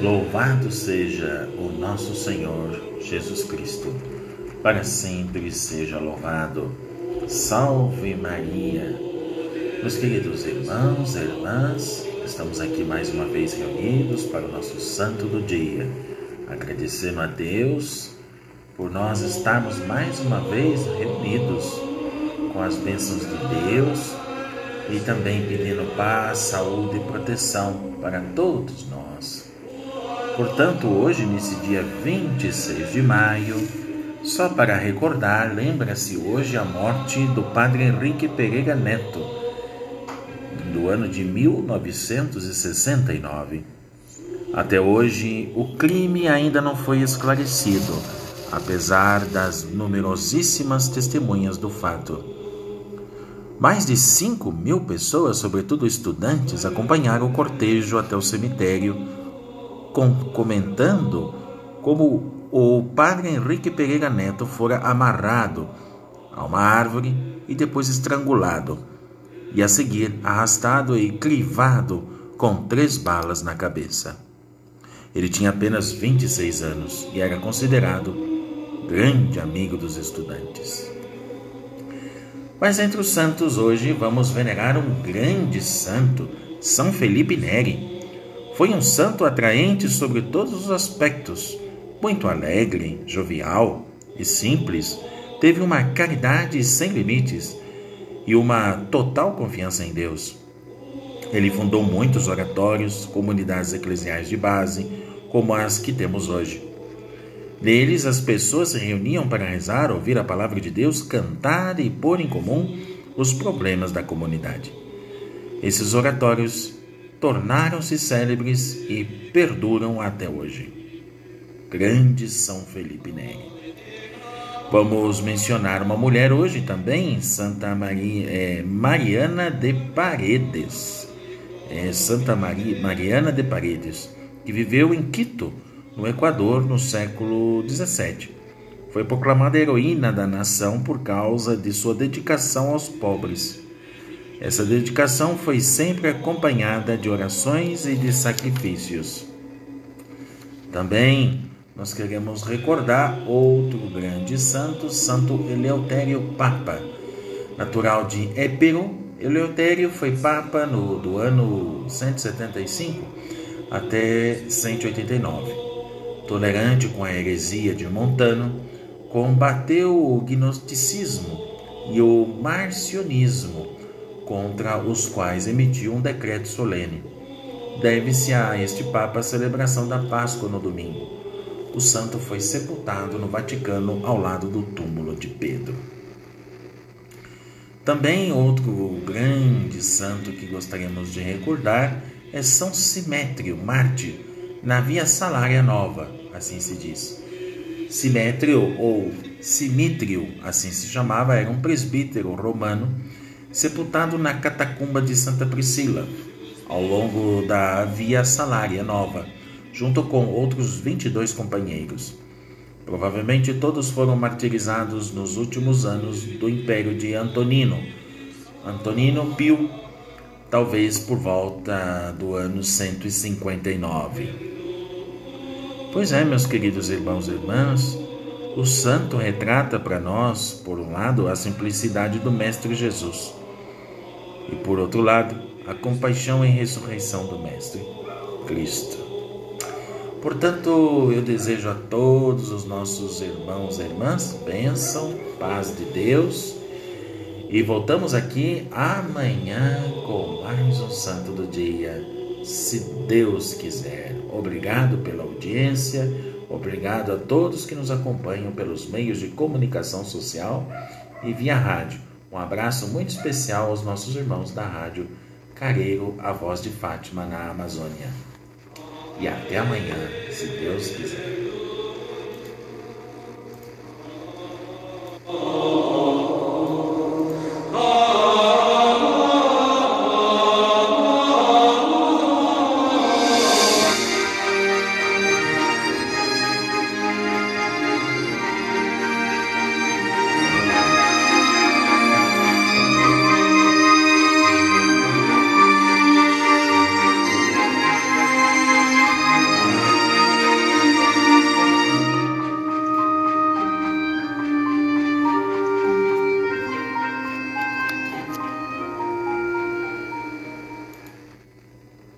Louvado seja o nosso Senhor Jesus Cristo, para sempre seja louvado. Salve Maria! Meus queridos irmãos e irmãs, estamos aqui mais uma vez reunidos para o nosso santo do dia. Agradecendo a Deus por nós estarmos mais uma vez reunidos com as bênçãos de Deus e também pedindo paz, saúde e proteção para todos nós. Portanto, hoje, nesse dia 26 de maio, só para recordar, lembra-se hoje a morte do padre Henrique Pereira Neto, do ano de 1969. Até hoje, o crime ainda não foi esclarecido, apesar das numerosíssimas testemunhas do fato. Mais de 5 mil pessoas, sobretudo estudantes, acompanharam o cortejo até o cemitério comentando como o padre Henrique Pereira Neto fora amarrado a uma árvore e depois estrangulado, e a seguir arrastado e crivado com três balas na cabeça. Ele tinha apenas 26 anos e era considerado grande amigo dos estudantes. Mas entre os santos hoje vamos venerar um grande santo, São Felipe Neri foi um santo atraente sobre todos os aspectos, muito alegre, jovial e simples, teve uma caridade sem limites e uma total confiança em Deus. Ele fundou muitos oratórios, comunidades eclesiais de base, como as que temos hoje. Neles, as pessoas se reuniam para rezar, ouvir a palavra de Deus, cantar e pôr em comum os problemas da comunidade. Esses oratórios tornaram-se célebres e perduram até hoje. Grande São Felipe Neri. Vamos mencionar uma mulher hoje também, Santa Maria, é, Mariana de Paredes. É, Santa Maria, Mariana de Paredes, que viveu em Quito, no Equador, no século XVII. Foi proclamada heroína da nação por causa de sua dedicação aos pobres essa dedicação foi sempre acompanhada de orações e de sacrifícios. Também nós queremos recordar outro grande santo, Santo Eleutério Papa. Natural de Épiro, Eleutério foi Papa no, do ano 175 até 189. Tolerante com a heresia de Montano, combateu o gnosticismo e o marcionismo contra os quais emitiu um decreto solene. Deve-se a este Papa a celebração da Páscoa no domingo. O santo foi sepultado no Vaticano ao lado do túmulo de Pedro. Também outro grande santo que gostaríamos de recordar é São Simétrio, mártir, na Via Salária Nova, assim se diz. Simétrio ou Simítrio, assim se chamava, era um presbítero romano sepultado na catacumba de Santa Priscila, ao longo da Via Salária Nova, junto com outros 22 companheiros. Provavelmente todos foram martirizados nos últimos anos do império de Antonino. Antonino Pio, talvez por volta do ano 159. Pois é, meus queridos irmãos e irmãs, o santo retrata para nós, por um lado, a simplicidade do Mestre Jesus e por outro lado, a compaixão e ressurreição do Mestre, Cristo. Portanto, eu desejo a todos os nossos irmãos e irmãs bênção, paz de Deus. E voltamos aqui amanhã com mais um Santo do Dia, se Deus quiser. Obrigado pela audiência, obrigado a todos que nos acompanham pelos meios de comunicação social e via rádio. Um abraço muito especial aos nossos irmãos da rádio Careiro, a voz de Fátima na Amazônia. E até amanhã, se Deus quiser.